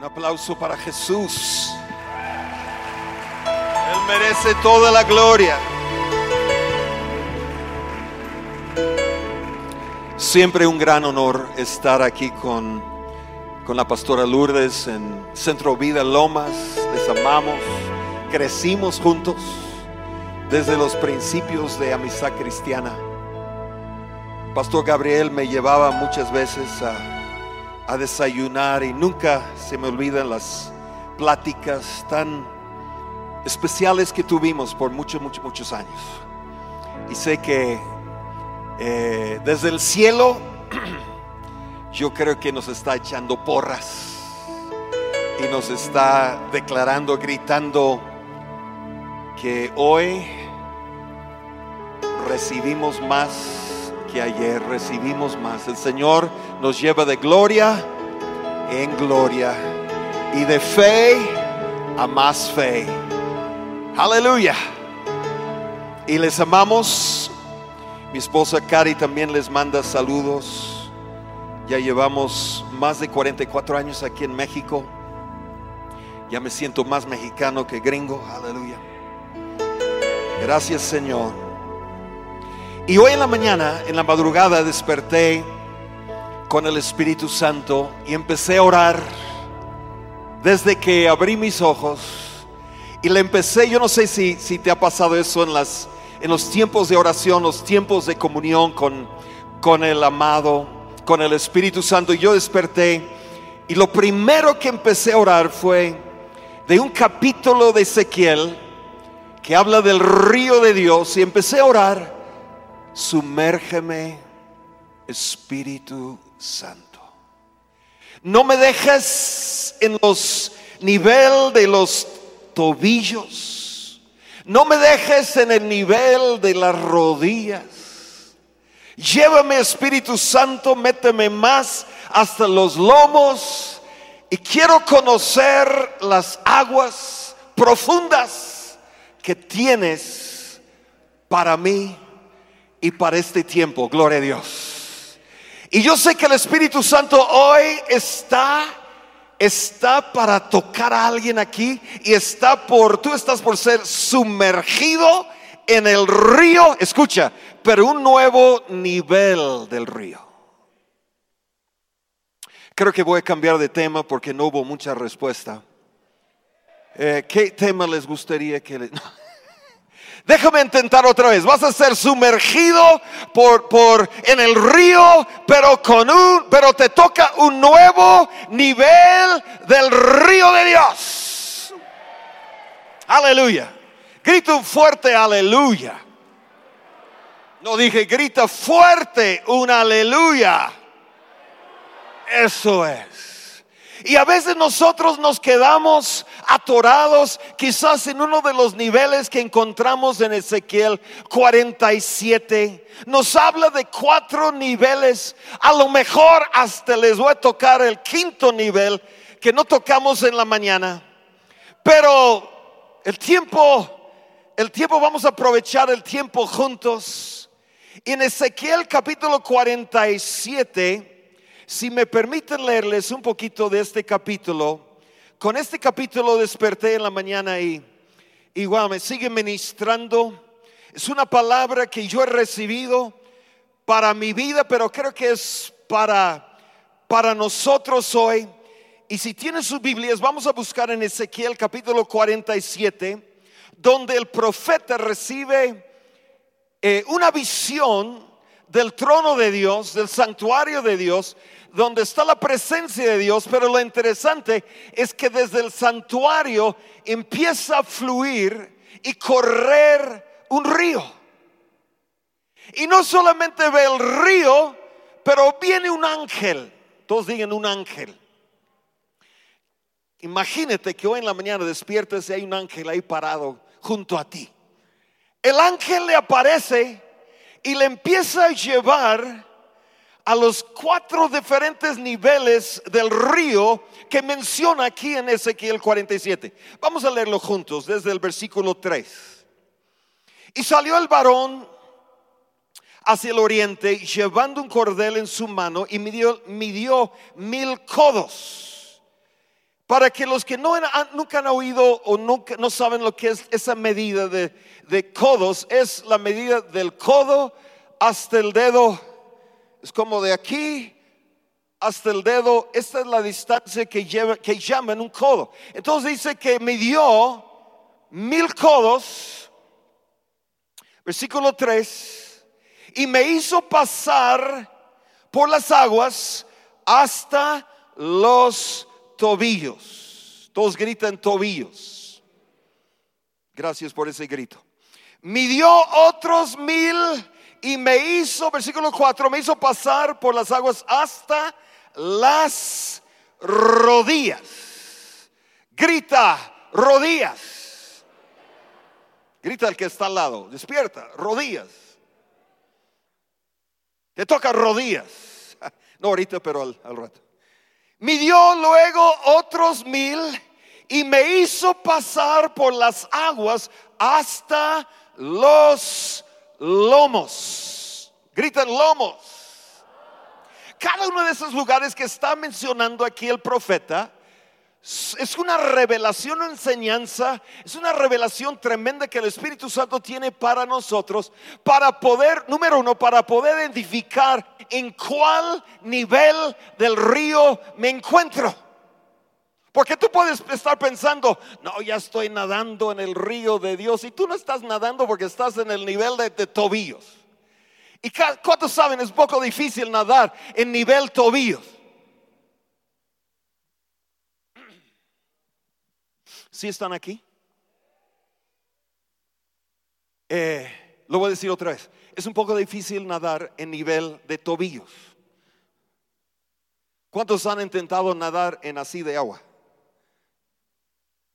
Un aplauso para Jesús. Él merece toda la gloria. Siempre un gran honor estar aquí con, con la pastora Lourdes en Centro Vida Lomas. Les amamos. Crecimos juntos desde los principios de amistad cristiana. Pastor Gabriel me llevaba muchas veces a, a desayunar y nunca se me olvidan las pláticas tan especiales que tuvimos por muchos, muchos, muchos años. Y sé que eh, desde el cielo yo creo que nos está echando porras y nos está declarando, gritando que hoy recibimos más que ayer, recibimos más. El Señor nos lleva de gloria en gloria y de fe a más fe. Aleluya. Y les amamos. Mi esposa Cari también les manda saludos. Ya llevamos más de 44 años aquí en México. Ya me siento más mexicano que gringo. Aleluya. Gracias Señor. Y hoy en la mañana, en la madrugada, desperté con el Espíritu Santo y empecé a orar desde que abrí mis ojos. Y le empecé, yo no sé si, si te ha pasado eso en, las, en los tiempos de oración, los tiempos de comunión con, con el amado, con el Espíritu Santo. Y yo desperté y lo primero que empecé a orar fue de un capítulo de Ezequiel que habla del río de Dios y empecé a orar sumérgeme, Espíritu Santo. No me dejes en los nivel de los tobillos. No me dejes en el nivel de las rodillas. Llévame Espíritu Santo, méteme más hasta los lomos y quiero conocer las aguas profundas que tienes para mí y para este tiempo. Gloria a Dios. Y yo sé que el Espíritu Santo hoy está está para tocar a alguien aquí y está por tú estás por ser sumergido en el río, escucha, pero un nuevo nivel del río. Creo que voy a cambiar de tema porque no hubo mucha respuesta. Eh, ¿Qué tema les gustaría que le... Déjame intentar otra vez. Vas a ser sumergido por, por en el río, pero con un, pero te toca un nuevo nivel del río de Dios. Aleluya. Grita un fuerte aleluya. No dije grita fuerte un aleluya. Eso es. Y a veces nosotros nos quedamos atorados quizás en uno de los niveles que encontramos en Ezequiel 47. Nos habla de cuatro niveles. A lo mejor hasta les voy a tocar el quinto nivel que no tocamos en la mañana. Pero el tiempo, el tiempo vamos a aprovechar el tiempo juntos. En Ezequiel capítulo 47 si me permiten leerles un poquito de este capítulo, con este capítulo desperté en la mañana y igual me sigue ministrando. Es una palabra que yo he recibido para mi vida, pero creo que es para, para nosotros hoy. Y si tienen sus Biblias, vamos a buscar en Ezequiel capítulo 47, donde el profeta recibe eh, una visión del trono de Dios, del santuario de Dios, donde está la presencia de Dios, pero lo interesante es que desde el santuario empieza a fluir y correr un río. Y no solamente ve el río, pero viene un ángel. Todos digan un ángel. Imagínate que hoy en la mañana despiertes y hay un ángel ahí parado junto a ti. El ángel le aparece y le empieza a llevar a los cuatro diferentes niveles del río que menciona aquí en Ezequiel 47. Vamos a leerlo juntos desde el versículo 3. Y salió el varón hacia el oriente llevando un cordel en su mano y midió, mil codos Para que los que no han- nunca han oído o nunca, no saben lo que es esa medida de codos, es la medida del codo hasta el dedo. Es como de aquí hasta el dedo. Esta es la distancia que, lleva, que llaman un codo. Entonces dice que midió mil codos. Versículo 3. Y me hizo pasar por las aguas hasta los tobillos. Todos gritan tobillos. Gracias por ese grito. Midió otros mil y me hizo, versículo 4, me hizo pasar por las aguas hasta las rodillas. Grita, rodillas. Grita el que está al lado, despierta, rodillas. Te toca rodillas. No ahorita, pero al, al rato. Midió luego otros mil y me hizo pasar por las aguas hasta los lomos. Gritan lomos. Cada uno de esos lugares que está mencionando aquí el profeta es una revelación o enseñanza, es una revelación tremenda que el Espíritu Santo tiene para nosotros, para poder, número uno, para poder identificar en cuál nivel del río me encuentro. Porque tú puedes estar pensando, no, ya estoy nadando en el río de Dios y tú no estás nadando porque estás en el nivel de, tobillos. ¿Y cuántos saben? Es poco difícil nadar en nivel tobillos. ¿Sí están aquí? Eh, lo voy a decir otra vez. Es un poco difícil nadar en nivel de tobillos. ¿Cuántos han intentado nadar en así de agua?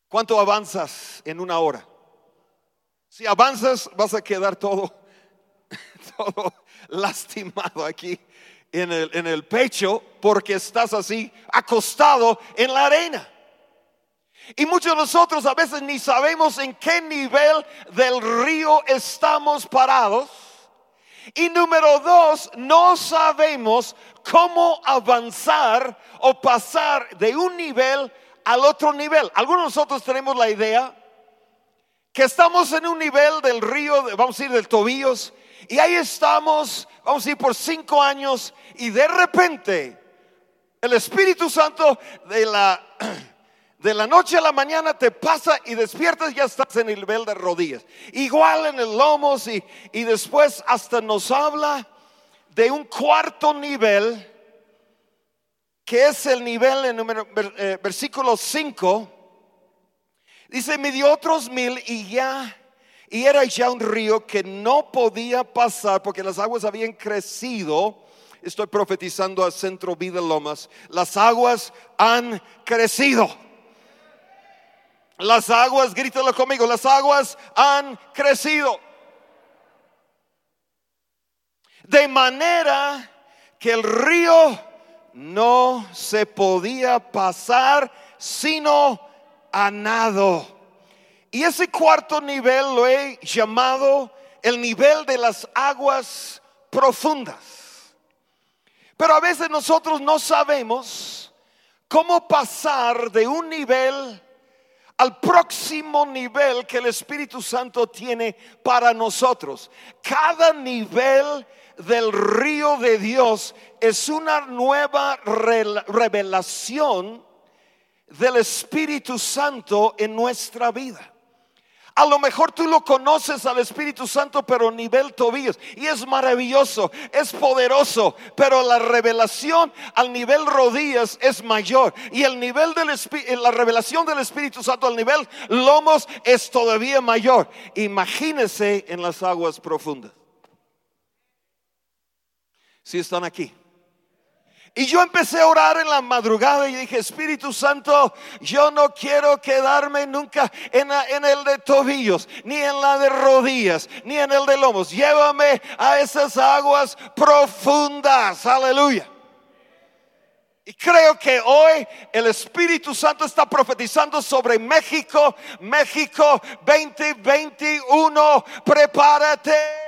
¿Cuánto avanzas en una hora? Si avanzas vas a quedar todo, todo lastimado aquí en el, en el pecho porque estás así acostado en la arena. Y muchos de nosotros a veces ni sabemos en qué nivel del río estamos parados. Y número dos, no sabemos cómo avanzar o pasar de un nivel al otro nivel. Algunos de nosotros tenemos la idea que estamos en un nivel del río, vamos a ir del tobillos, y ahí estamos, vamos a ir por cinco años, y de repente el Espíritu Santo de la, de la noche a la mañana te pasa y despiertas, ya estás en el nivel de rodillas. Igual en el lomos y, y después hasta nos habla de un cuarto nivel, que es el nivel en número, eh, versículo 5. Dice, me dio otros mil y ya, y era ya un río que no podía pasar porque las aguas habían crecido. Estoy profetizando a Centro Vida Lomas. Las aguas han crecido. Las aguas, grítalo conmigo, las aguas han crecido. De manera que el río no se podía pasar sino a nado. Y ese cuarto nivel lo he llamado el nivel de las aguas profundas. Pero a veces nosotros no sabemos cómo pasar de un nivel al próximo nivel que el Espíritu Santo tiene para nosotros. Cada nivel del río de Dios es una nueva revelación del Espíritu Santo en nuestra vida. A lo mejor tú lo conoces al Espíritu Santo, pero nivel tobillos. Y es maravilloso, es poderoso, pero la revelación al nivel rodillas es mayor. Y el nivel del Espí- la revelación del Espíritu Santo al nivel lomos es todavía mayor. Imagínese en las aguas profundas. Si están aquí. Y yo empecé a orar en la madrugada y dije, Espíritu Santo, yo no quiero quedarme nunca en, el de tobillos, ni en la de rodillas, ni en el de lomos. Llévame a esas aguas profundas. Aleluya. Y creo que hoy el Espíritu Santo está profetizando sobre México, México 2021. Prepárate.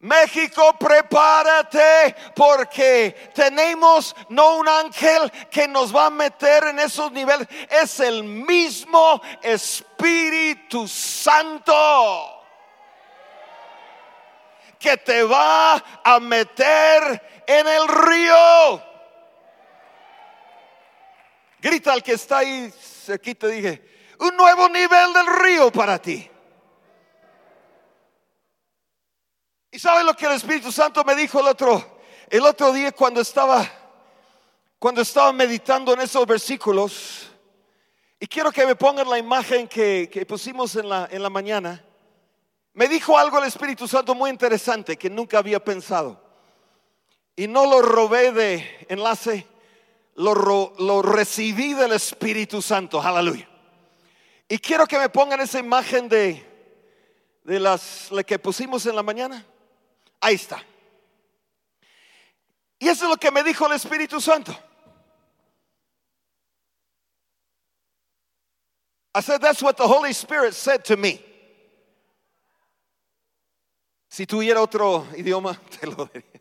México, prepárate porque tenemos no un ángel que nos va a meter en esos niveles, es el mismo Espíritu Santo que te va a meter en el río. Grita al que está ahí aquí te dije, un nuevo nivel del río para ti. ¿Y sabe lo que el Espíritu Santo me dijo el otro, el otro día cuando estaba, cuando estaba meditando en esos versículos? Y quiero que me pongan la imagen que, que pusimos en la, en la mañana. Me dijo algo el Espíritu Santo muy interesante que nunca había pensado. Y no lo robé de enlace, lo, lo recibí del Espíritu Santo. Aleluya. Y quiero que me pongan esa imagen de, de las la que pusimos en la mañana. Ahí está. Y eso es lo que me dijo el Espíritu Santo. I said, that's what the Holy Spirit said to me. Si tuviera otro idioma, te lo diría.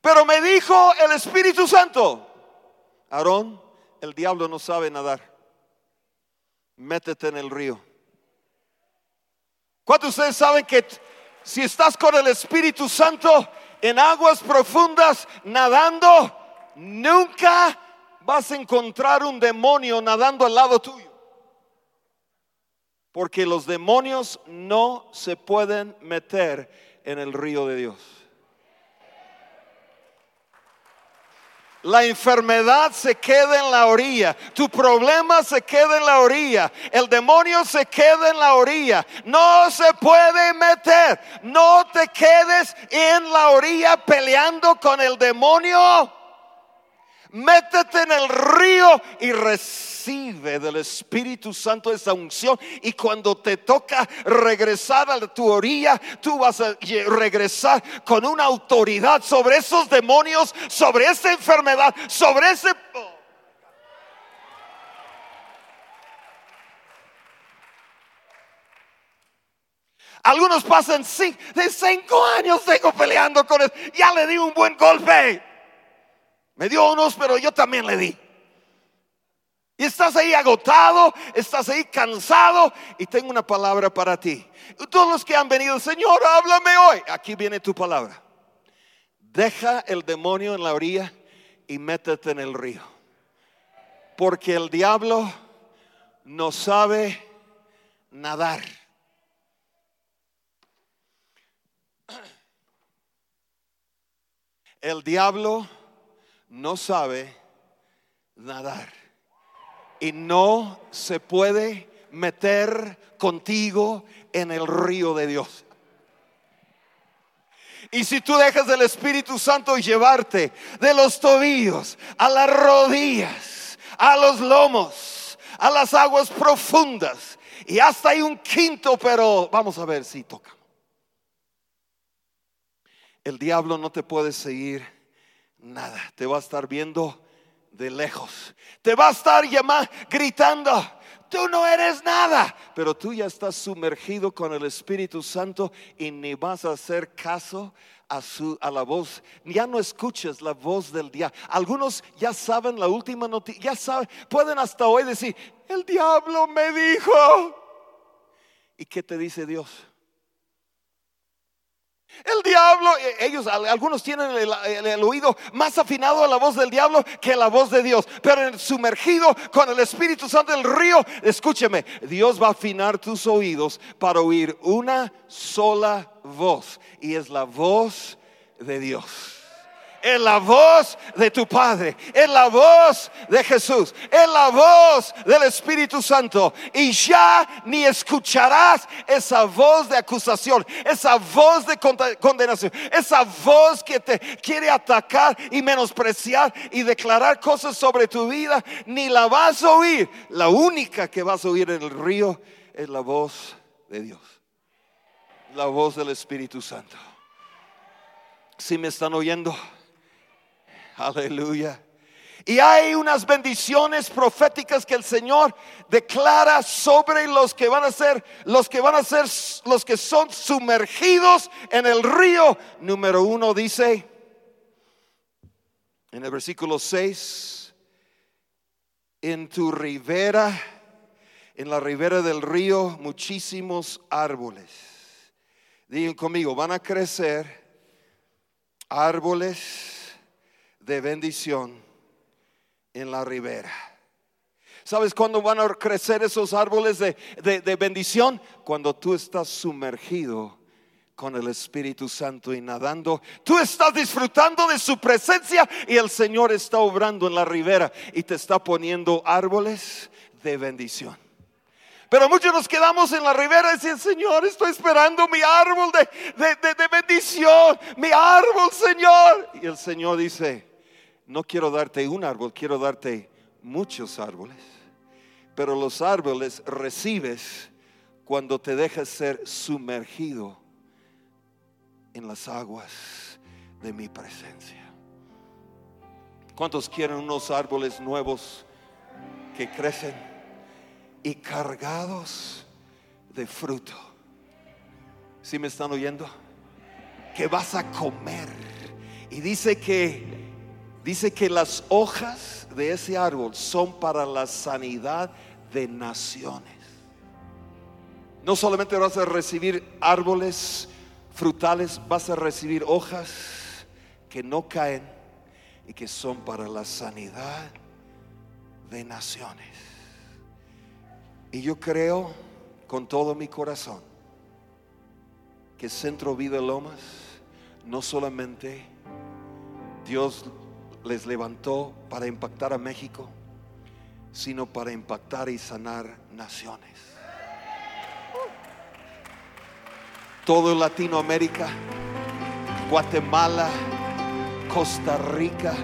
Pero me dijo el Espíritu Santo, Aarón, el diablo no sabe nadar. Métete en el río. ¿Cuántos de ustedes saben que si estás con el Espíritu Santo en aguas profundas nadando, nunca vas a encontrar un demonio nadando al lado tuyo. Porque los demonios no se pueden meter en el río de Dios. La enfermedad se queda en la orilla. Tu problema se queda en la orilla. El demonio se queda en la orilla. No se puede meter. No te quedes en la orilla peleando con el demonio métete en el río y recibe del Espíritu Santo esa unción. Y cuando te toca regresar a tu orilla, tú vas a regresar con una autoridad sobre esos demonios, sobre esa enfermedad, sobre ese... Algunos pasan de cinco años tengo peleando con él. Ya le di un buen golpe. Me dio unos, pero yo también le di. Y estás ahí agotado, estás ahí cansado y tengo una palabra para ti. Todos los que han venido, Señor, háblame hoy. Aquí viene tu palabra. Deja el demonio en la orilla y métete en el río. Porque el diablo no sabe nadar. El diablo no sabe nadar y no se puede meter contigo en el río de Dios. Y si tú dejas del Espíritu Santo llevarte de los tobillos a las rodillas, a los lomos, a las aguas profundas, y hasta hay un quinto, pero vamos a ver si toca. El diablo no te puede seguir nada. Te va a estar viendo de lejos. Te va a estar llamando, gritando. Tú no eres nada, pero tú ya estás sumergido con el Espíritu Santo y ni vas a hacer caso a, su, a la voz. Ya no escuches la voz del diablo. Algunos ya saben la última noticia, ya saben, pueden hasta hoy decir, el diablo me dijo. ¿Y qué te dice Dios? El diablo, e, ellos, algunos tienen el, oído más afinado a la voz del diablo que a la voz de Dios. Pero sumergido con el Espíritu Santo del río, escúcheme, Dios va a afinar tus oídos para oír una sola voz. Y es la voz de Dios es la voz de tu Padre, es la voz de Jesús, es la voz del Espíritu Santo. Y ya ni escucharás esa voz de acusación, esa voz de condenación, esa voz que te quiere atacar y menospreciar y declarar cosas sobre tu vida, ni la vas a oír. La única que vas a oír en el río es la voz de Dios, la voz del Espíritu Santo. Si me están oyendo, Aleluya. Y hay unas bendiciones proféticas que el Señor declara sobre los que van a ser, los que van a ser, los que son sumergidos en el río. Número uno dice, en el versículo 6, en tu ribera, en la ribera del río, muchísimos árboles. Digan conmigo, van a crecer árboles de bendición en la ribera. ¿Sabes cuándo van a crecer esos árboles de, bendición? Cuando tú estás sumergido con el Espíritu Santo y nadando. Tú estás disfrutando de su presencia y el Señor está obrando en la ribera y te está poniendo árboles de bendición. Pero muchos nos quedamos en la ribera y dicen, Señor, estoy esperando mi árbol de, de bendición, mi árbol, Señor. Y el Señor dice, no quiero darte un árbol, quiero darte muchos árboles. Pero los árboles recibes cuando te dejas ser sumergido en las aguas de mi presencia. ¿Cuántos quieren unos árboles nuevos que crecen y cargados de fruto? ¿Sí me están oyendo? Que vas a comer. Y dice que Dice que las hojas de ese árbol son para la sanidad de naciones. No solamente vas a recibir árboles frutales, vas a recibir hojas que no caen y que son para la sanidad de naciones. Y yo creo con todo mi corazón que Centro Vida Lomas no solamente Dios les levantó para impactar a México, sino para impactar y sanar naciones. Todo Latinoamérica, Guatemala, Costa Rica.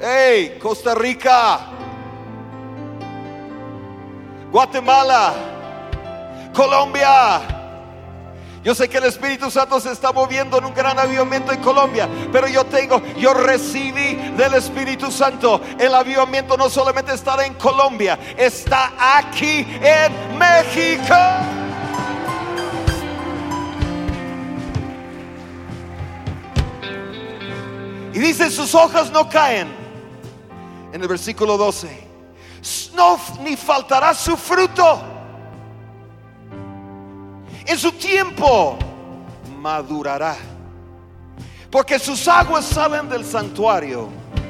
¡Hey, Costa Rica! Guatemala, Colombia, yo sé que el Espíritu Santo se está moviendo en un gran avivamiento en Colombia, pero yo tengo, yo recibí del Espíritu Santo. El avivamiento no solamente está en Colombia, está aquí en México. Y dice, sus hojas no caen. En el versículo 12. No, ni faltará su fruto en su tiempo madurará. Porque sus aguas salen del santuario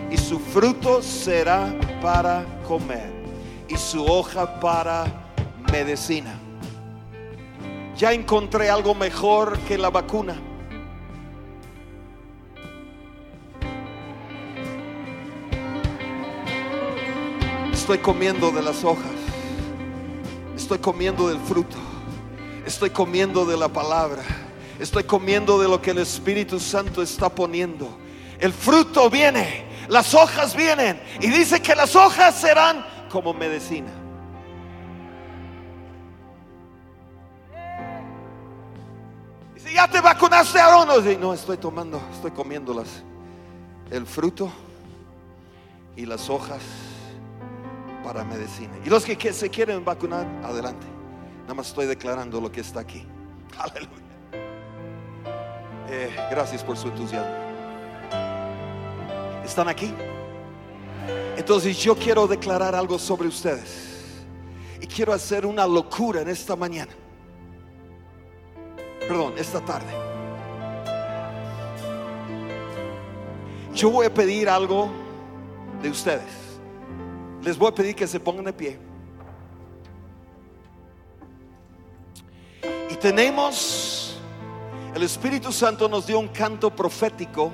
y su fruto será para comer y su hoja para medicina. Ya encontré algo mejor que la vacuna. Estoy comiendo de las hojas. Estoy comiendo del fruto. Estoy comiendo de la palabra. Estoy comiendo de lo que el Espíritu Santo está poniendo. El fruto viene, las hojas vienen. Y dice que las hojas serán como medicina. Dice, ya te vacunaste, Aarón. No, estoy tomando, estoy comiéndolas. El fruto y las hojas para medicina. Y los que se quieren vacunar, adelante. Nada más estoy declarando lo que está aquí. Aleluya. Eh, gracias por su entusiasmo. ¿Están aquí? Entonces yo quiero declarar algo sobre ustedes. Y quiero hacer una locura en esta mañana. Perdón, esta tarde. Yo voy a pedir algo de ustedes. Les voy a pedir que se pongan de pie. Tenemos, el Espíritu Santo nos dio un canto profético,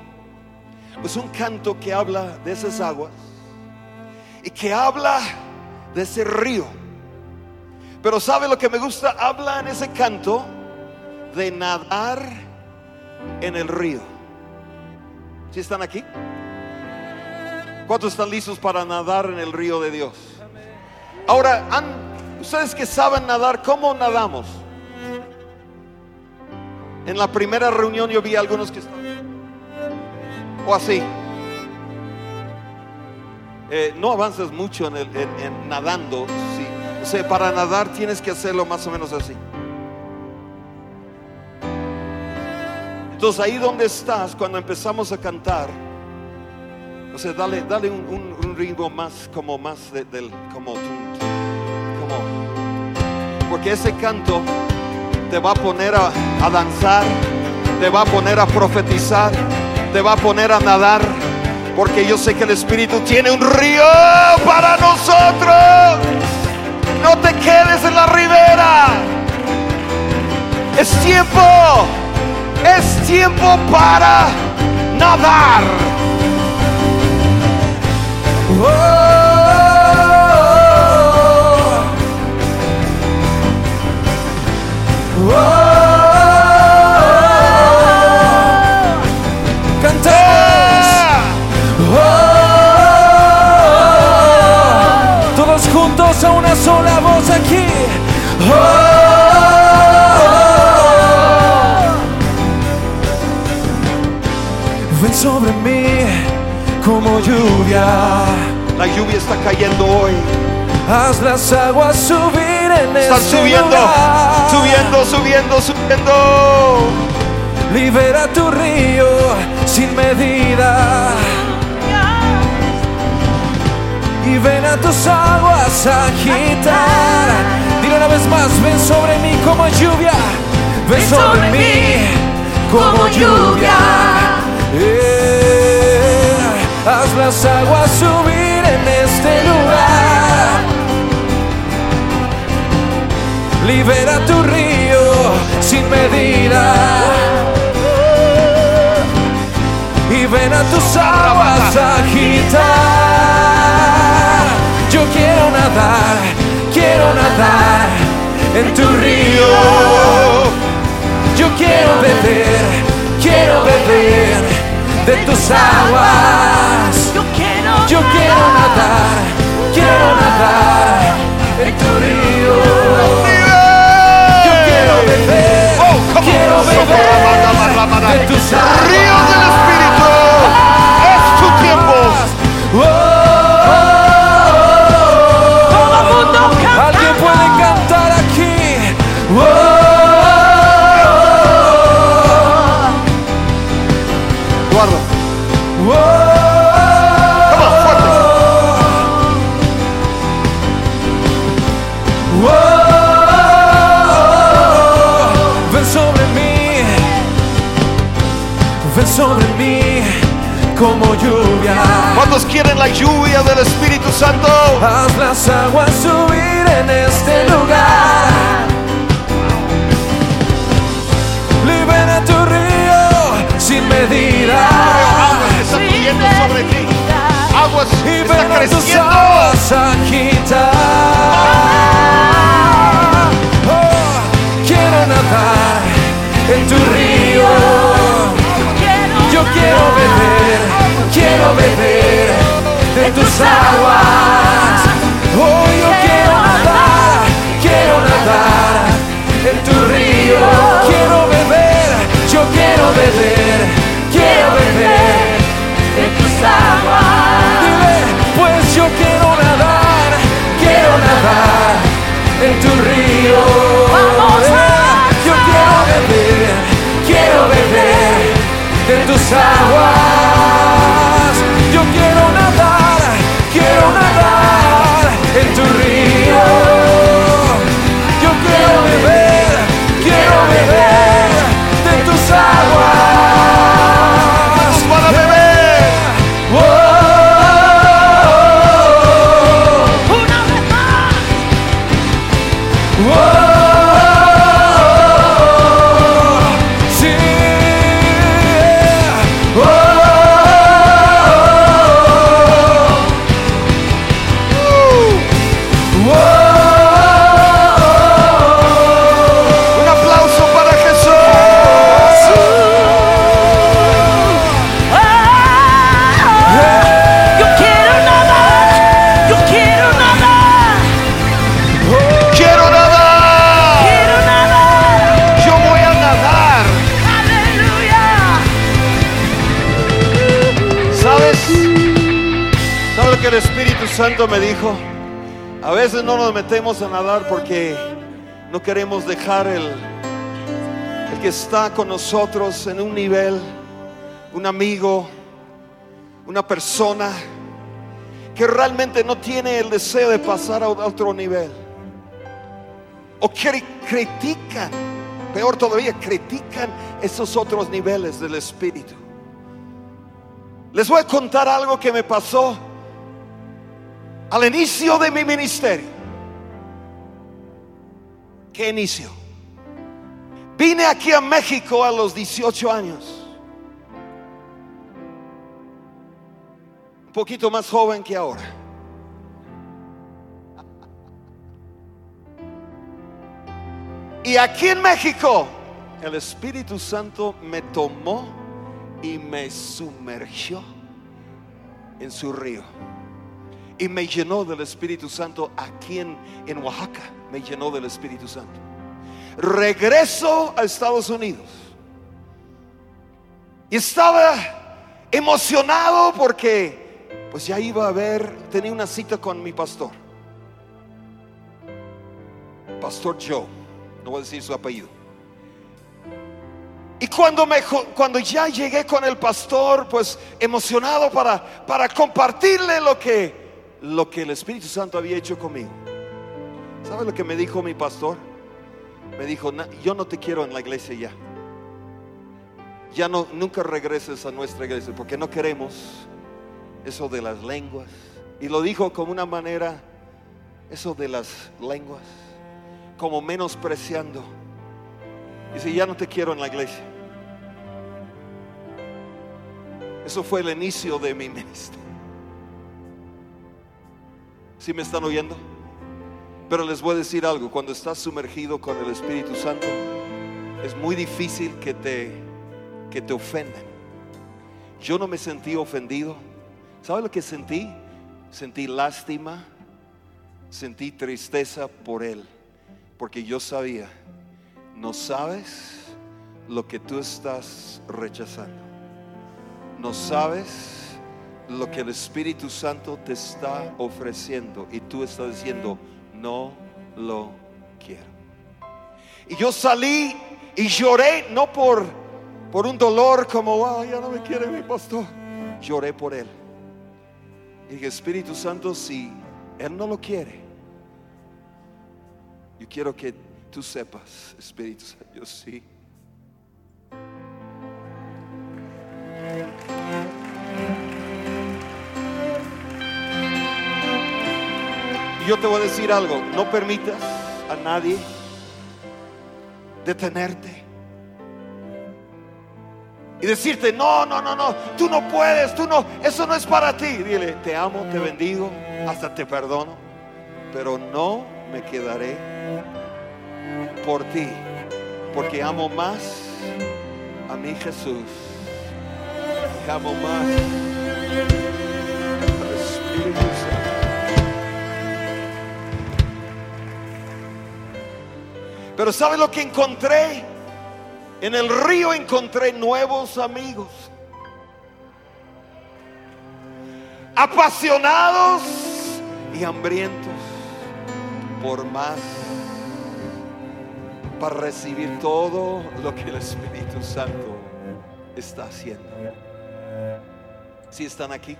pues un canto que habla de esas aguas y que habla de ese río. Pero ¿sabe lo que me gusta? Habla en ese canto de nadar en el río. ¿Sí están aquí? ¿Cuántos están listos para nadar en el río de Dios? Ahora, ustedes que saben nadar, ¿cómo nadamos? En la primera reunión yo vi algunos que estaban o así. eh, no avanzas mucho en, el- nadando. sí. O sea, para nadar tienes que hacerlo más o menos así. Entonces ahí donde estás, cuando empezamos a cantar, o sea, dale, dale un, ritmo más, como más de- del, como, porque ese canto te va a poner a, a danzar, te va a poner a profetizar, te va a poner a nadar, porque yo sé que el Espíritu tiene un río para nosotros. No te quedes en la ribera. Es tiempo, es tiempo para nadar. Todos a una sola voz aquí. Ven sobre mí como lluvia. La lluvia está cayendo hoy. Haz las aguas subir en Están este subiendo, lugar. subiendo, subiendo, subiendo. Libera tu río sin medida. Y ven a tus aguas a agitar. Dile una vez más, ven sobre mí como lluvia. Ven sobre mí como lluvia. Eh, haz las aguas subir Libera tu río sin medida. Y ven a tus aguas agitar. Yo quiero nadar, quiero nadar en tu río. Yo quiero beber, quiero beber de tus aguas. Yo quiero nadar, quiero nadar en tu río. Yo quiero beber, Oh, come on. quiero beber de aguas. Ríos del Espíritu. Es tu tiempo. Metemos a nadar porque no queremos dejar el, el que está con nosotros en un nivel, un amigo, una persona que realmente no tiene el deseo de pasar a otro nivel. O que critican, peor todavía, critican esos otros niveles del Espíritu. Les voy a contar algo que me pasó al inicio de mi ministerio. ¿Qué inicio? Vine aquí a México a los 18 años. Un poquito más joven que ahora. Y aquí en México, el Espíritu Santo me tomó y me sumergió en su río. Y me llenó del Espíritu Santo aquí en, en Oaxaca. Me llenó del Espíritu Santo. Regreso a Estados Unidos. Y estaba emocionado porque pues ya iba a ver, tenía una cita con mi pastor. Pastor Joe, no voy a decir su apellido. Y cuando, me, cuando ya llegué con el pastor, pues emocionado para, para compartirle lo que, lo que el Espíritu Santo había hecho conmigo. ¿Sabe lo que me dijo mi pastor? Me dijo, yo no te quiero en la iglesia ya. Ya no, nunca regreses a nuestra iglesia porque no queremos eso de las lenguas. Y lo dijo como una manera, eso de las lenguas, como menospreciando. Dice, ya no te quiero en la iglesia. Eso fue el inicio de mi ministerio. ¿Sí me están oyendo? Pero les voy a decir algo, cuando estás sumergido con el Espíritu Santo, es muy difícil que te, que te ofendan. Yo no me sentí ofendido. ¿Sabe lo que sentí? Sentí lástima, sentí tristeza por él, porque yo sabía, no sabes lo que tú estás rechazando. No sabes lo que el Espíritu Santo te está ofreciendo y tú estás diciendo, no lo quiero. Y yo salí y lloré, no por, por un dolor como, ya no me quiere mi pastor. Lloré por él. Y dije, Espíritu Santo, si él no lo quiere, yo quiero que tú sepas, Espíritu Santo, yo sí. Yo te voy a decir algo, no permitas a nadie detenerte. Y decirte, no, no, no, no, tú no puedes, tú no, eso no es para ti. Dile, te amo, te bendigo, hasta te perdono, pero no me quedaré por ti, porque amo más a mi Jesús, amo más al Espíritu Pero ¿sabe lo que encontré? En el río encontré nuevos amigos. Apasionados y hambrientos por más. Para recibir todo lo que el Espíritu Santo está haciendo. Si están aquí.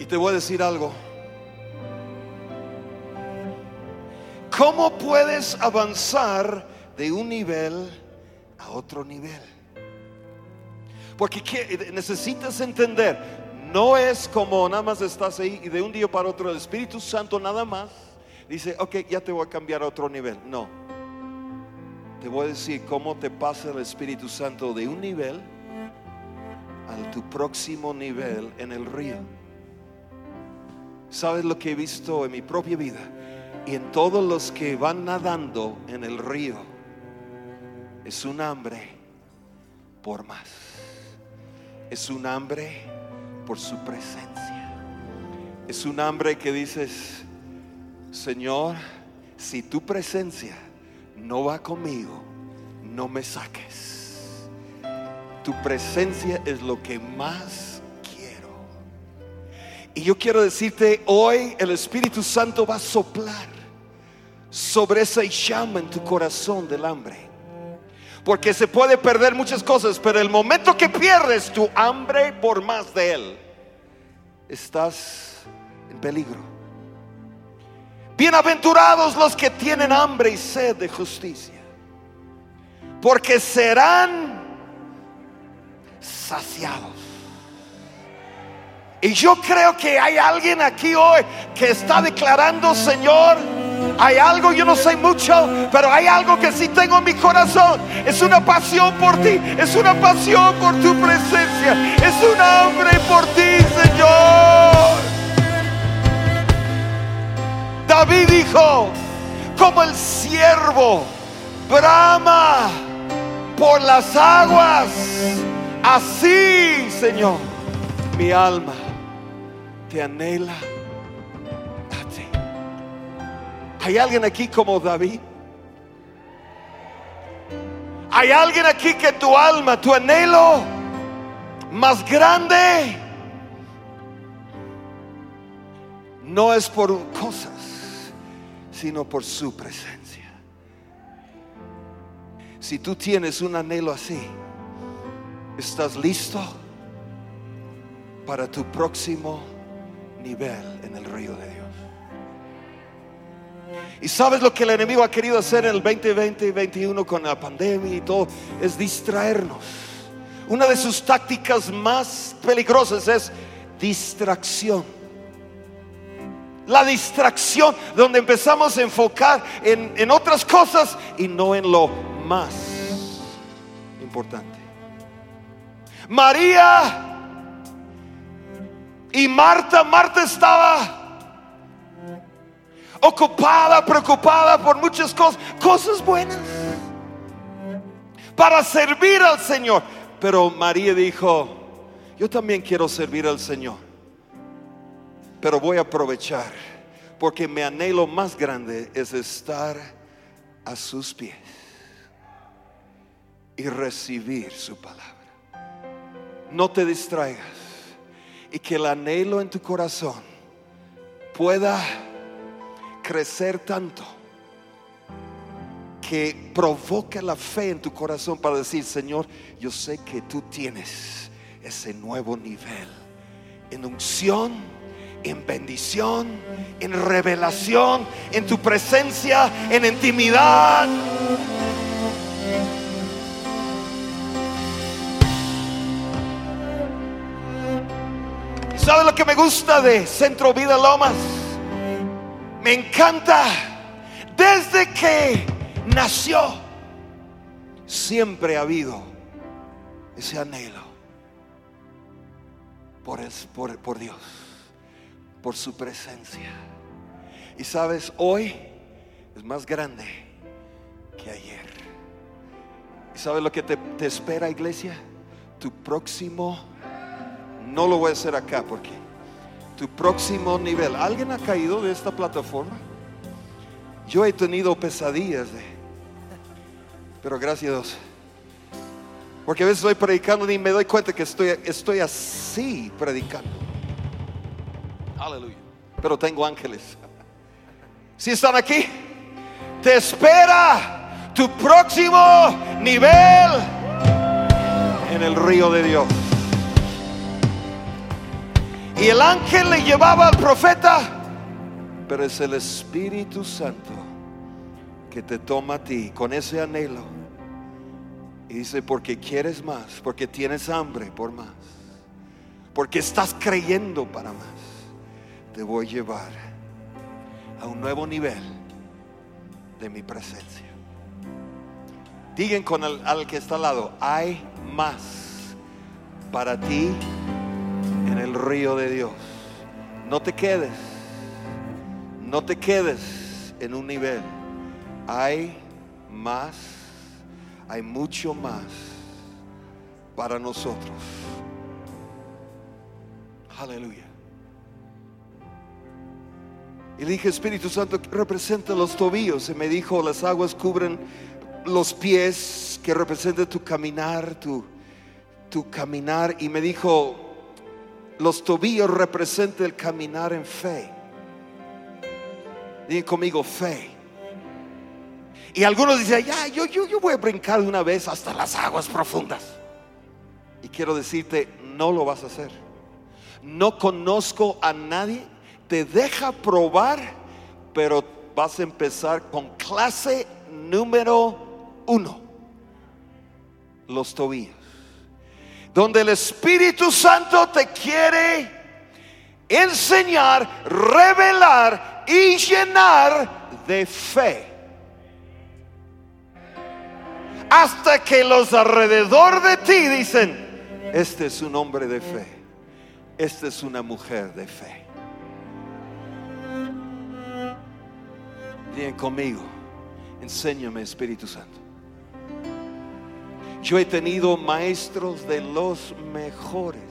Y te voy a decir algo. ¿Cómo puedes avanzar de un nivel a otro nivel? Porque necesitas entender, no es como nada más estás ahí y de un día para otro el Espíritu Santo nada más dice, ok, ya te voy a cambiar a otro nivel. No. Te voy a decir cómo te pasa el Espíritu Santo de un nivel a tu próximo nivel en el río. ¿Sabes lo que he visto en mi propia vida? Y en todos los que van nadando en el río es un hambre por más. Es un hambre por su presencia. Es un hambre que dices, Señor, si tu presencia no va conmigo, no me saques. Tu presencia es lo que más quiero. Y yo quiero decirte, hoy el Espíritu Santo va a soplar sobre esa llama en tu corazón del hambre. Porque se puede perder muchas cosas, pero el momento que pierdes tu hambre por más de Él, estás en peligro. Bienaventurados los que tienen hambre y sed de justicia, porque serán saciados. Y yo creo que hay alguien aquí hoy que está declarando, Señor, hay algo, yo no sé mucho, pero hay algo que sí tengo en mi corazón. Es una pasión por ti, es una pasión por tu presencia, es un hambre por ti, Señor. David dijo, como el siervo brama por las aguas, así, Señor, mi alma te anhela a ti. ¿Hay alguien aquí como David? ¿Hay alguien aquí que tu alma, tu anhelo más grande no es por cosas, sino por su presencia? Si tú tienes un anhelo así, ¿estás listo para tu próximo nivel en el río de Dios? Y sabes lo que el enemigo ha querido hacer en el 2020 y 2021 con la pandemia y todo, es distraernos. Una de sus tácticas más peligrosas es distracción. La distracción, donde empezamos a enfocar en, en otras cosas y no en lo más importante. María y Marta, Marta estaba ocupada, preocupada por muchas cosas, cosas buenas, para servir al Señor. Pero María dijo, yo también quiero servir al Señor, pero voy a aprovechar, porque mi anhelo más grande es estar a sus pies y recibir su palabra. No te distraigas y que el anhelo en tu corazón pueda crecer tanto que provoque la fe en tu corazón para decir, Señor, yo sé que tú tienes ese nuevo nivel en unción, en bendición, en revelación, en tu presencia, en intimidad. ¿Sabe lo que me gusta de Centro Vida Lomas? Me encanta. Desde que nació, siempre ha habido ese anhelo por, por Dios, por su presencia. Y sabes, hoy es más grande que ayer. ¿Y sabes lo que te, te espera, iglesia? Tu próximo, no lo voy a hacer acá porque tu próximo nivel. ¿Alguien ha caído de esta plataforma? Yo he tenido pesadillas de, pero gracias a Dios. Porque a veces estoy predicando y me doy cuenta que estoy, estoy así predicando. Aleluya. Pero tengo ángeles. Si están aquí, te espera tu próximo nivel en el río de Dios. Y el ángel le llevaba al profeta, pero es el Espíritu Santo que te toma a ti con ese anhelo. Y dice, porque quieres más, porque tienes hambre por más, porque estás creyendo para más, te voy a llevar a un nuevo nivel de mi presencia. Digan con el, que está al lado, hay más para ti en el río de Dios. No te quedes, no te quedes en un nivel. Hay más, hay mucho más para nosotros. Aleluya. Y dije, Espíritu Santo, ¿qué representa los tobillos? Y me dijo, las aguas cubren los pies, que representa tu caminar, tu, tu caminar. Y me dijo, los tobillos representan el caminar en fe. Digan conmigo fe. Y algunos dicen, ya, yo, yo, yo voy a brincar de una vez hasta las aguas profundas. Y quiero decirte, no lo vas a hacer. No conozco a nadie, te deja probar, pero vas a empezar con clase número uno, los tobillos. Donde el Espíritu Santo te quiere enseñar, revelar y llenar de fe. Hasta que los alrededor de ti dicen, este es un hombre de fe, esta es una mujer de fe. Bien conmigo, enséñame Espíritu Santo. Yo he tenido maestros de los mejores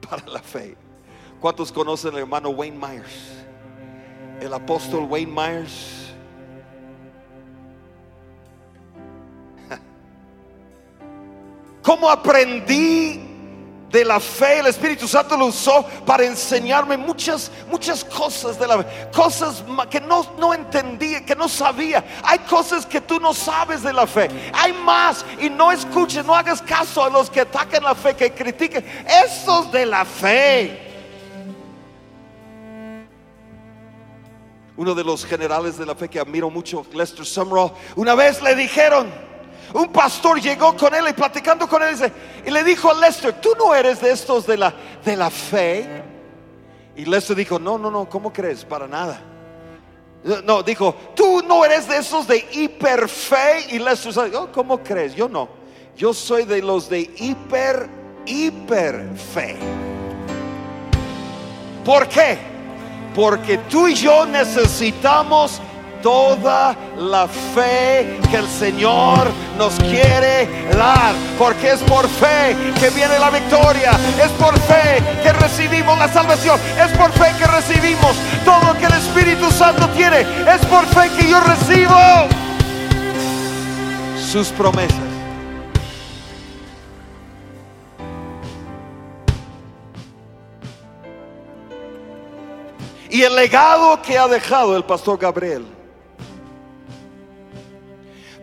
para la fe. ¿Cuántos conocen al hermano Wayne Myers? El apóstol Wayne Myers. ¿Cómo aprendí de la fe? El Espíritu Santo lo usó para enseñarme muchas, muchas cosas de la fe. Cosas que no, no entendía, que no sabía. Hay cosas que tú no sabes de la fe. Hay más. Y no escuches, no hagas caso a los que atacan la fe, que critiquen. Esos de la fe. Uno de los generales de la fe que admiro mucho, Lester Sumrall, una vez le dijeron, un pastor llegó con él y platicando con él y le dijo a Lester, tú no eres de estos de la, de la fe. Y Lester dijo, no, no, no, ¿cómo crees? Para nada. No, dijo, tú no eres de esos de hiperfe. Y Lester dijo, oh, ¿cómo crees? Yo no. Yo soy de los de hiper, hiper fe. ¿Por qué? Porque tú y yo necesitamos toda la fe que el Señor nos quiere dar. Porque es por fe que viene la victoria. Es por fe que recibimos la salvación. Es por fe que recibimos todo lo que el Espíritu Santo tiene. Es por fe que yo recibo sus promesas. Y el legado que ha dejado el pastor Gabriel.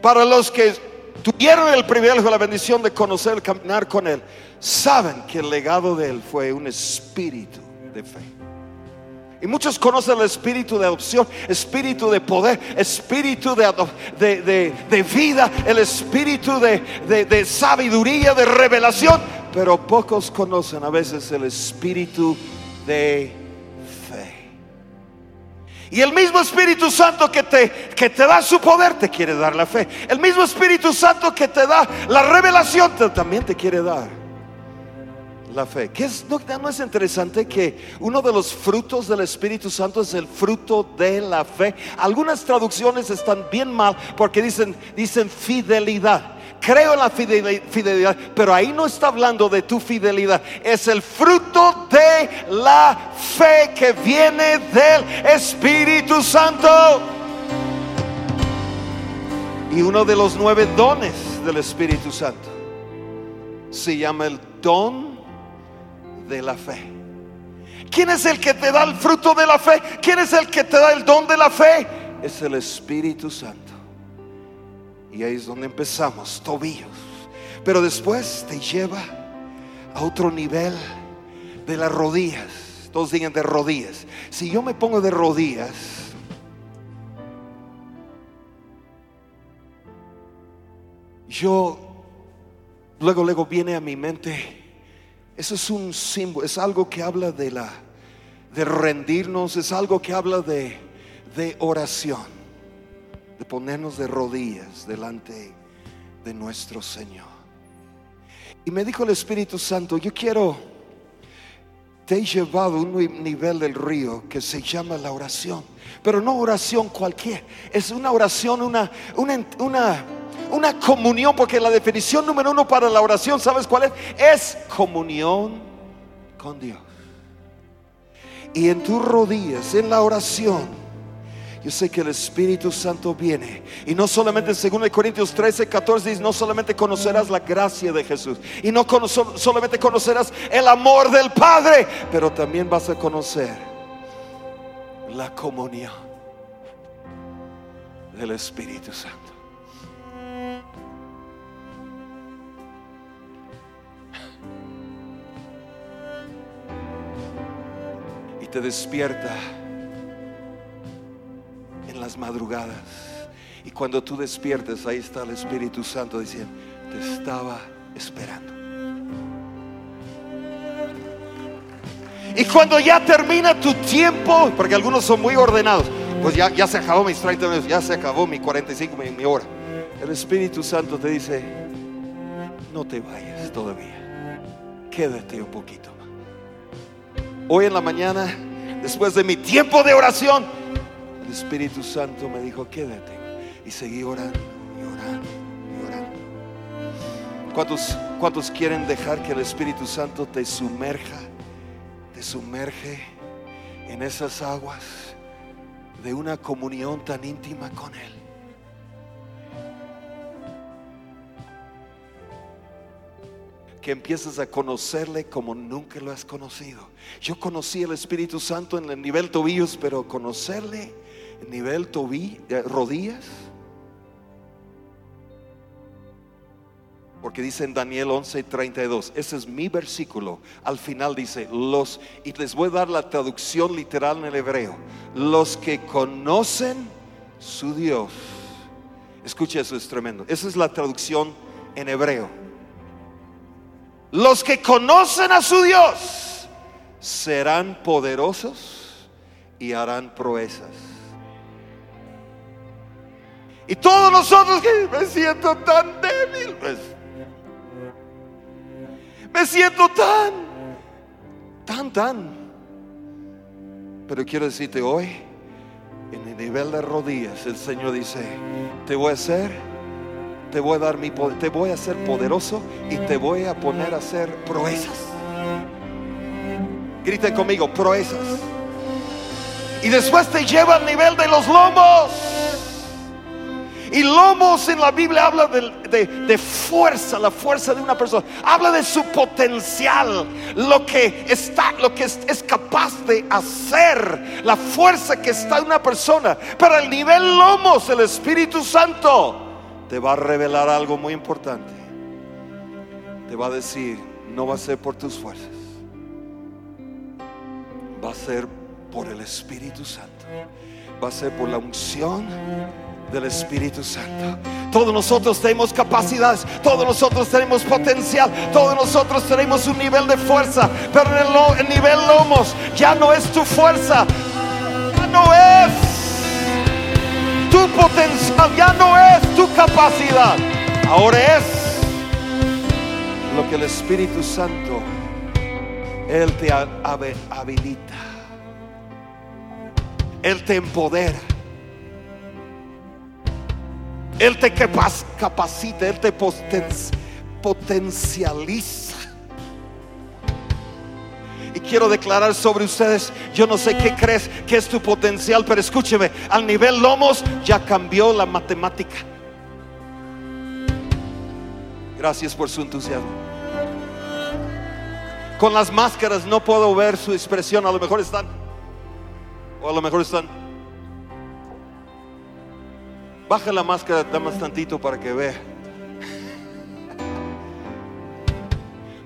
Para los que tuvieron el privilegio, la bendición de conocer, caminar con él, saben que el legado de él fue un espíritu de fe. Y muchos conocen el espíritu de adopción, espíritu de poder, espíritu de, de- de- de vida, el espíritu de, sabiduría, de revelación. Pero pocos conocen a veces el espíritu de. Y el mismo Espíritu Santo que te, que te da su poder te quiere dar la fe. El mismo Espíritu Santo que te da la revelación también te quiere dar la fe. ¿Qué es, no, no es interesante que uno de los frutos del Espíritu Santo es el fruto de la fe? Algunas traducciones están bien mal porque dicen, dicen fidelidad. Creo en la fideli- fidelidad, pero ahí no está hablando de tu fidelidad. Es el fruto de la fe que viene del Espíritu Santo. Y uno de los nueve dones del Espíritu Santo se llama el don de la fe. ¿Quién es el que te da el fruto de la fe? ¿Quién es el que te da el don de la fe? Es el Espíritu Santo. Y ahí es donde empezamos, tobillos. Pero después te lleva a otro nivel de las rodillas. Todos digan de rodillas. Si yo me pongo de rodillas, yo luego luego viene a mi mente eso es un símbolo, es algo que habla de la de rendirnos, es algo que habla de de oración, de ponernos de rodillas delante de nuestro Señor. Y me dijo el Espíritu Santo, yo quiero te he llevado un ni- nivel del río que se llama la oración, pero no oración cualquier, es una oración, una, una, una, una comunión, porque la definición número uno para la oración, ¿sabes cuál es? Es comunión con Dios. Y en tus rodillas, en la oración, Yo sé que el Espíritu Santo viene. Y no solamente en 2 Corintios 13, 14 dice, no solamente conocerás la gracia de Jesús. Y no cono- solamente conocerás el amor del Padre, pero también vas a conocer la comunión del Espíritu Santo. Y te despierta las madrugadas. Y cuando tú despiertes, ahí está el Espíritu Santo diciendo, te estaba esperando. Y cuando ya termina tu tiempo, porque algunos son muy ordenados, pues ya, ya se acabó mis 30 minutos, ya se acabó mi 45, mi, mi hora. El Espíritu Santo te dice, no te vayas todavía, quédate un poquito. Hoy en la mañana, después de mi tiempo de oración, el Espíritu Santo me dijo, quédate. Y seguí orando, y orando, y orando. ¿Cuántos, ¿Cuántos quieren dejar que el Espíritu Santo te sumerja, te sumerge en esas aguas de una comunión tan íntima con Él? que empieces a conocerle como nunca lo has conocido. Yo conocí el Espíritu Santo en el nivel tobillos, pero conocerle nivel tobillo, rodillas. Porque dice en Daniel 11:32, ese es mi versículo. Al final dice, los, y les voy a dar la traducción literal en el hebreo, los que conocen su Dios. Escucha eso, es tremendo. Esa es la traducción en hebreo. Los que conocen a su Dios serán poderosos y harán proezas. Y todos nosotros que me siento tan débil, pues, me siento tan, tan, tan. Pero quiero decirte hoy, en el nivel de rodillas, el Señor dice, te voy a hacer te voy a dar mi poder, te voy a hacer poderoso y te voy a poner a hacer proezas. Griten conmigo, proezas. Y después te lleva al nivel de los lomos. Y lomos en la Biblia habla de, de, fuerza, la fuerza de una persona. Habla de su potencial, lo que está, lo que es, capaz de hacer, la fuerza que está en una persona. Pero el nivel lomos, el Espíritu Santo te va a revelar algo muy importante. Te va a decir, no va a ser por tus fuerzas, va a ser por el Espíritu Santo, va a ser por la unción del Espíritu Santo. Todos nosotros tenemos capacidades, todos nosotros tenemos potencial, todos nosotros tenemos un nivel de fuerza, pero en el, el nivel lomos ya no es tu fuerza, ya no es tu potencial, ya no es tu capacidad, ahora es lo que el Espíritu Santo, Él te habilita, Él te empodera, Él te capacita, Él te potencializa. Y quiero declarar sobre ustedes, yo no sé qué crees que es tu potencial, pero escúcheme, al nivel lomos ya cambió la matemática. Gracias por su entusiasmo. Con las máscaras no puedo ver su expresión, a lo mejor están, o a lo mejor están. Baja la máscara, dame tantito para que vea.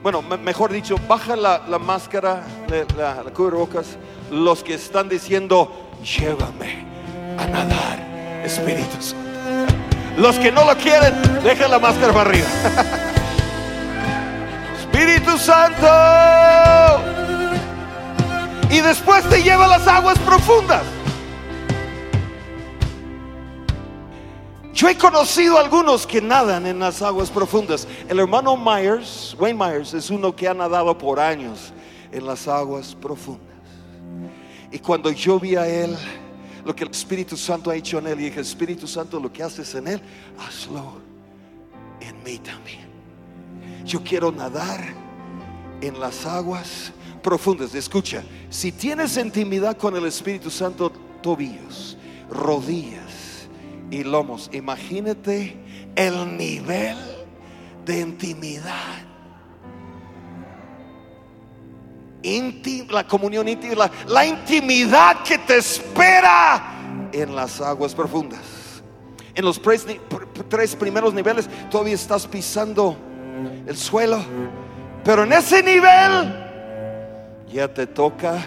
Bueno, me, mejor dicho, baja la, la máscara, la, la, la cubrebocas, los que están diciendo, llévame a nadar, Espíritu Santo. Los que no lo quieren, dejen la máscara para arriba. Espíritu Santo. Y después te lleva a las aguas profundas. Yo he conocido a algunos que nadan en las aguas profundas. El hermano Myers, Wayne Myers, es uno que ha nadado por años en las aguas profundas. Y cuando yo vi a él, lo que el Espíritu Santo ha hecho en él, y dije, Espíritu Santo, lo que haces en él, hazlo en mí también. Yo quiero nadar en las aguas profundas. Escucha, si tienes intimidad con el Espíritu Santo, tobillos, rodillas y lomos. Imagínate el nivel de intimidad. Inti- la comunión íntima, la, intimidad que te espera en las aguas profundas. En los tres primeros niveles todavía estás pisando el suelo, pero en ese nivel ya te toca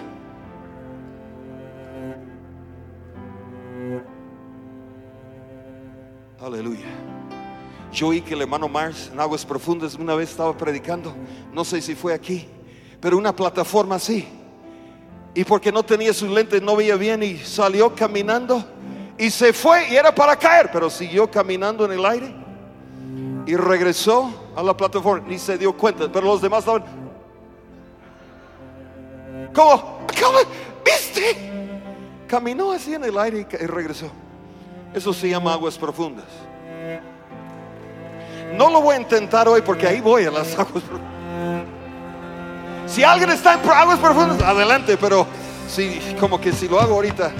Aleluya. Yo oí que el hermano Mars en Aguas Profundas una vez estaba predicando, no sé si fue aquí, pero una plataforma así. Y porque no tenía sus lentes, no veía bien y salió caminando y se fue y era para caer, pero siguió caminando en el aire y regresó a la plataforma, ni se dio cuenta, pero los demás estaban, ¿cómo? ¿Cómo? ¿Viste? Caminó así en el aire y y regresó. Eso se llama aguas profundas. No lo voy a intentar hoy porque ahí voy a las aguas profundas. Si alguien está en aguas profundas, adelante, pero si como que si lo hago ahorita.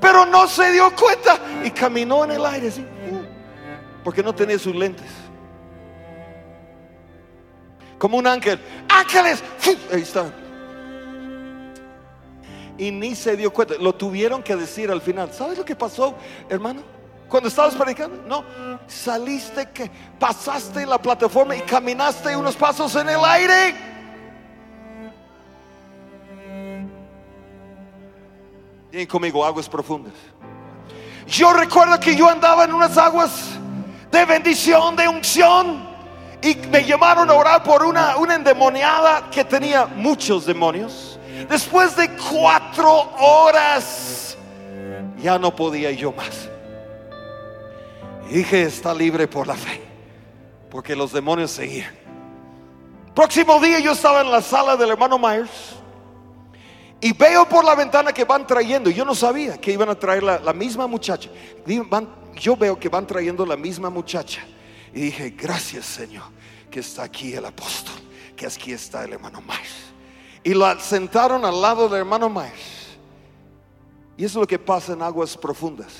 Pero no se dio cuenta y caminó en el aire así, porque no tenía sus lentes. Como un ángel, ángeles, ahí están. Y ni se dio cuenta, lo tuvieron que decir al final. ¿Sabes lo que pasó, hermano? Cuando estabas predicando, no, saliste que pasaste la plataforma y caminaste unos pasos en el aire. Bien conmigo, aguas profundas. Yo recuerdo que yo andaba en unas aguas de bendición, de unción, y me llamaron a orar por una, una endemoniada que tenía muchos demonios. Después de cuatro horas, ya no podía yo más. Y dije, está libre por la fe, porque los demonios seguían. Próximo día yo estaba en la sala del hermano Myers y veo por la ventana que van trayendo. Yo no sabía que iban a traer la, misma muchacha. Van- yo veo que van trayendo la misma muchacha. Y dije, gracias Señor, que está aquí el apóstol, que aquí está el hermano Myers. Y la sentaron al lado del hermano Myers. Y eso es lo que pasa en aguas profundas.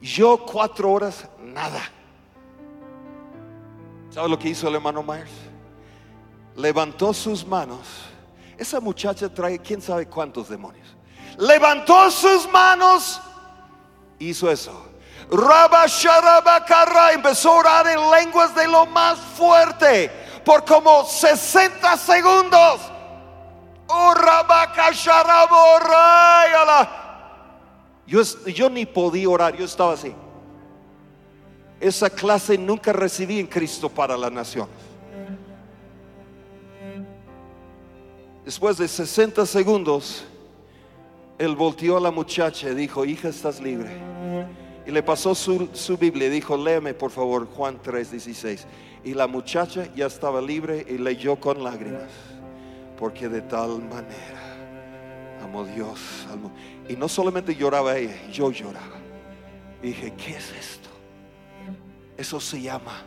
Yo cuatro horas, nada. ¿Sabe lo que hizo el hermano Myers? Levantó sus manos. Esa muchacha trae quién sabe cuántos demonios. Levantó sus manos. Hizo eso. Empezó a orar en lenguas de lo más fuerte por como 60 segundos. Oh. Yo, yo ni podía orar, yo estaba así. Esa clase nunca recibí en Cristo para las naciones. Después de 60 segundos, él volteó a la muchacha y dijo, hija, estás libre. Y le pasó su, su Biblia y dijo, léeme por favor Juan 3:16. Y la muchacha ya estaba libre y leyó con lágrimas, porque de tal manera amó Dios. Y no solamente lloraba ella, yo lloraba. Dije, ¿qué es esto? Eso se llama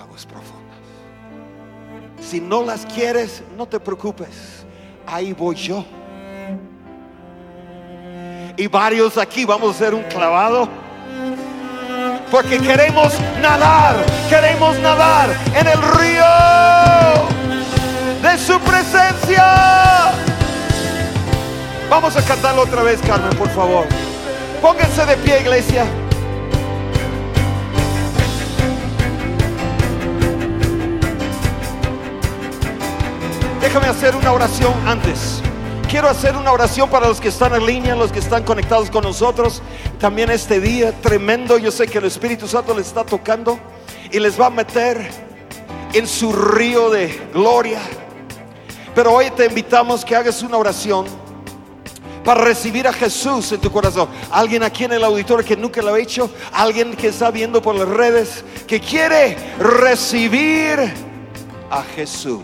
aguas profundas. Si no las quieres, no te preocupes. Ahí voy yo. Y varios aquí vamos a hacer un clavado. Porque queremos nadar, queremos nadar en el río de su presencia. Vamos a cantarlo otra vez, Carmen, por favor. Pónganse de pie, iglesia. Déjame hacer una oración antes. Quiero hacer una oración para los que están en línea, los que están conectados con nosotros. También este día tremendo, yo sé que el Espíritu Santo les está tocando y les va a meter en su río de gloria. Pero hoy te invitamos que hagas una oración para recibir a Jesús en tu corazón. Alguien aquí en el auditorio que nunca lo ha hecho, alguien que está viendo por las redes, que quiere recibir a Jesús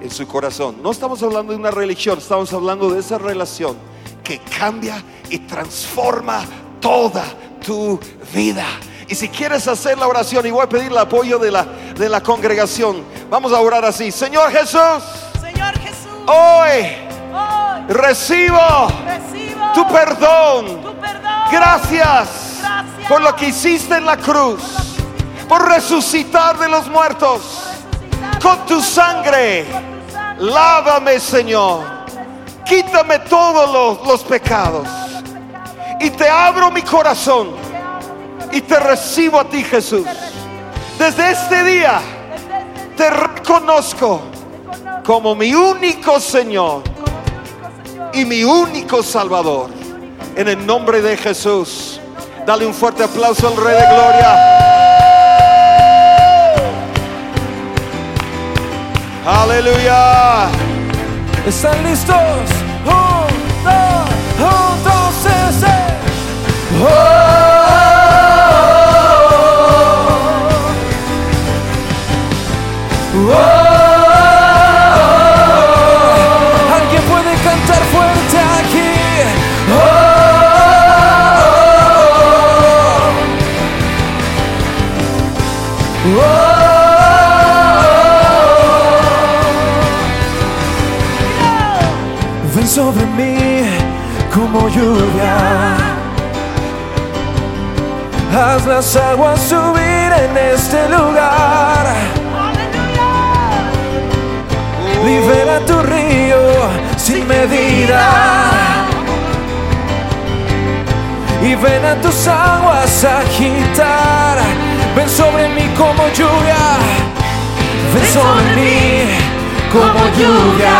en su corazón. No estamos hablando de una religión, estamos hablando de esa relación que cambia y transforma toda tu vida. Y si quieres hacer la oración, y voy a pedir el apoyo de la, de la congregación, vamos a orar así. Señor Jesús, Señor Jesús, hoy hoy Recibo Recibo tu perdón. tu perdón. Gracias Gracias por lo que hiciste en la cruz, por resucitar de los muertos. resucitar Con tu sangre, con tu sangre. lávame, Señor. Quítame todos los, los pecados. Y te abro mi corazón y te recibo a ti, Jesús. Desde este día te reconozco como mi único Señor y mi único Salvador. En el nombre de Jesús. Dale un fuerte aplauso al Rey de Gloria. Aleluya. ¿Están listos? Un, dos, dos. Oh. Como lluvia. Haz las aguas subir en este lugar. Aleluya. Libera tu río sin medida. Y ven a tus aguas a agitar. Ven sobre mí como lluvia. Ven sobre mí como lluvia.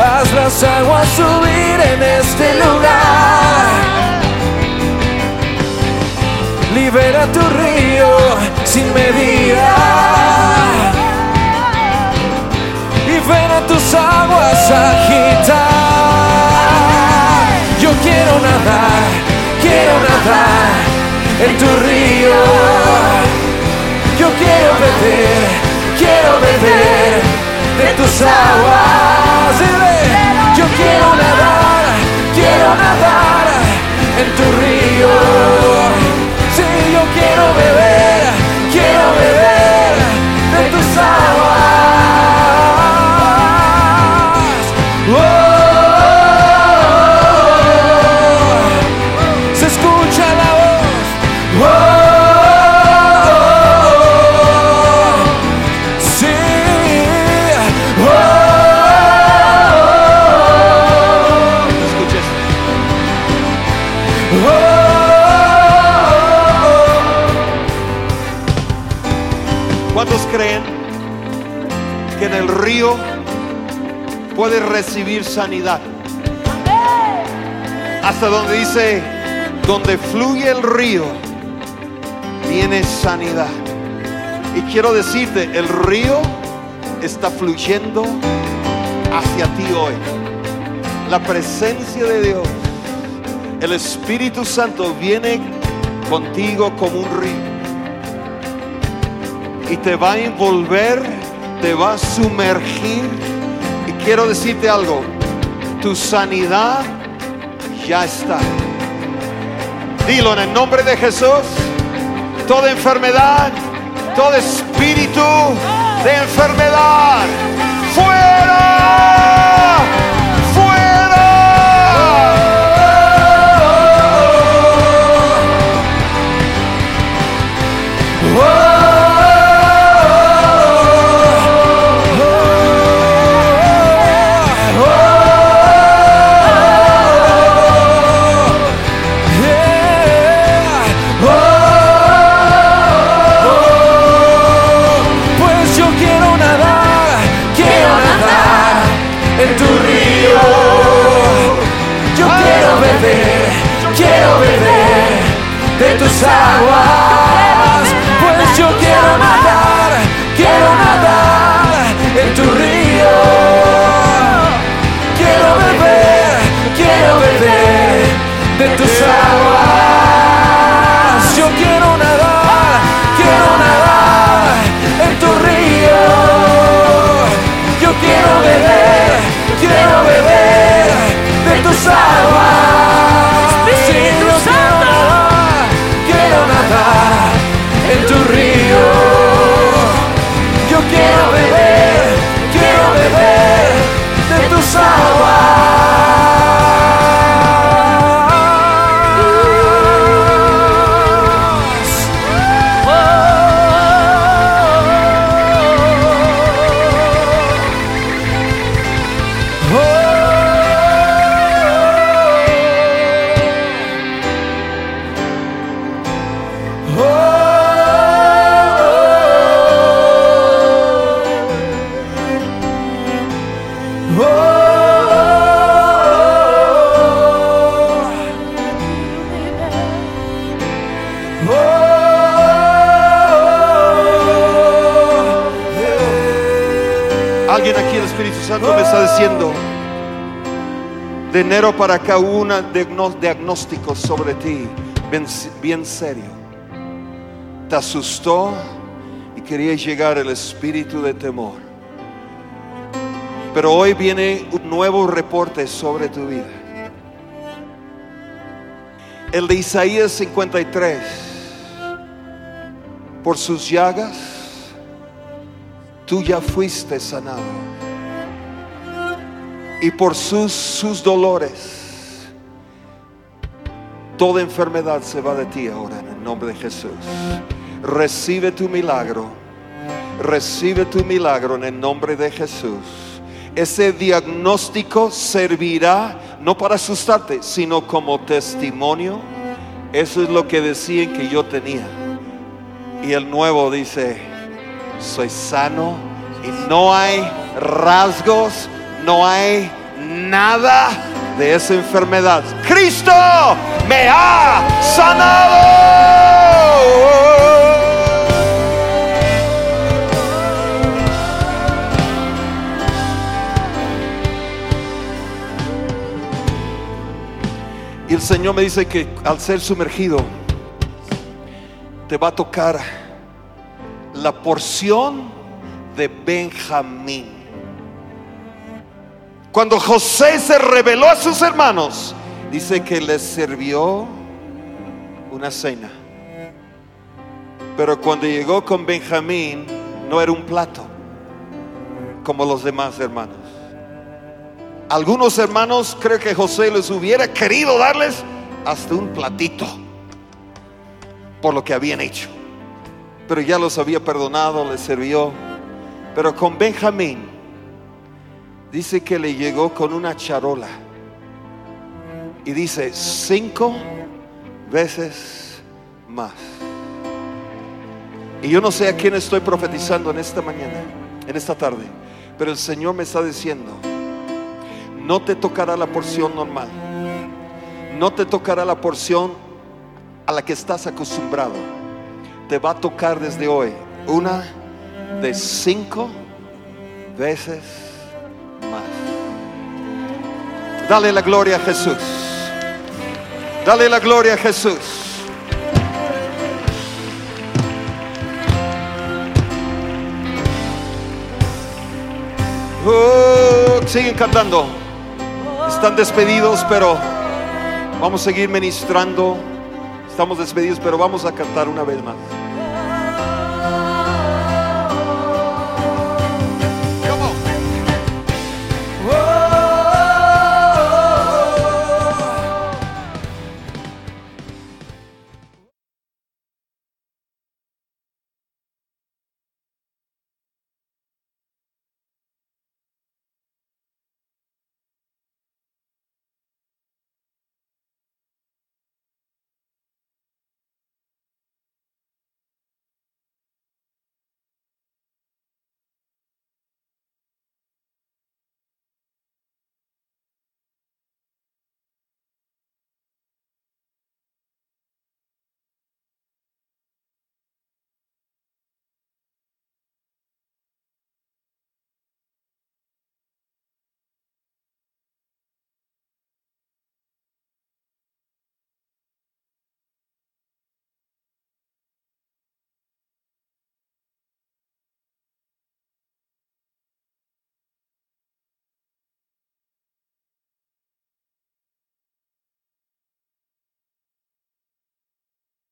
Haz las aguas subir en este lugar. Libera tu río sin medida. y ven a tus aguas agitar. Yo quiero nadar, quiero nadar en tu río. Yo quiero beber, quiero beber de tus aguas. Yo quiero nadar, quiero nadar en tu río. Sí, yo quiero beber, sanidad? Hasta donde dice, donde fluye el río, viene sanidad. Y quiero decirte, el río está fluyendo hacia ti hoy. La presencia de Dios, el Espíritu Santo viene contigo como un río. Y te va a envolver, te va a sumergir. Y quiero decirte algo, tu sanidad ya está. Dilo en el nombre de Jesús. Toda enfermedad, todo espíritu de enfermedad, fuera. 撒网 de enero para acá hubo un diagnóstico sobre ti, bien, bien serio. Te asustó y quería llegar el espíritu de temor. Pero hoy viene un nuevo reporte sobre tu vida. El de Isaías 53. Por sus llagas, tú ya fuiste sanado. Y por sus, sus dolores, toda enfermedad se va de ti ahora en el nombre de Jesús. Recibe tu milagro. Recibe tu milagro en el nombre de Jesús. Ese diagnóstico servirá no para asustarte, sino como testimonio. Eso es lo que decían que yo tenía. Y el nuevo dice, soy sano y no hay rasgos, no hay nada de esa enfermedad. Cristo me ha sanado. Y el Señor me dice que al ser sumergido, te va a tocar la porción de Benjamín. Cuando José se reveló a sus hermanos, dice que les sirvió una cena. Pero cuando llegó con Benjamín, no era un plato como los demás hermanos. Algunos hermanos creo que José les hubiera querido darles hasta un platito por lo que habían hecho. Pero ya los había perdonado, les sirvió. Pero con Benjamín dice que le llegó con una charola. Y dice cinco veces más. Y yo no sé a quién estoy profetizando en esta mañana, en esta tarde. Pero el Señor me está diciendo, no te tocará la porción normal. No te tocará la porción a la que estás acostumbrado. Te va a tocar desde hoy una de cinco veces Dale la gloria a Jesús. Dale la gloria a Jesús. Oh, siguen cantando. Están despedidos, pero vamos a seguir ministrando. Estamos despedidos, pero vamos a cantar una vez más.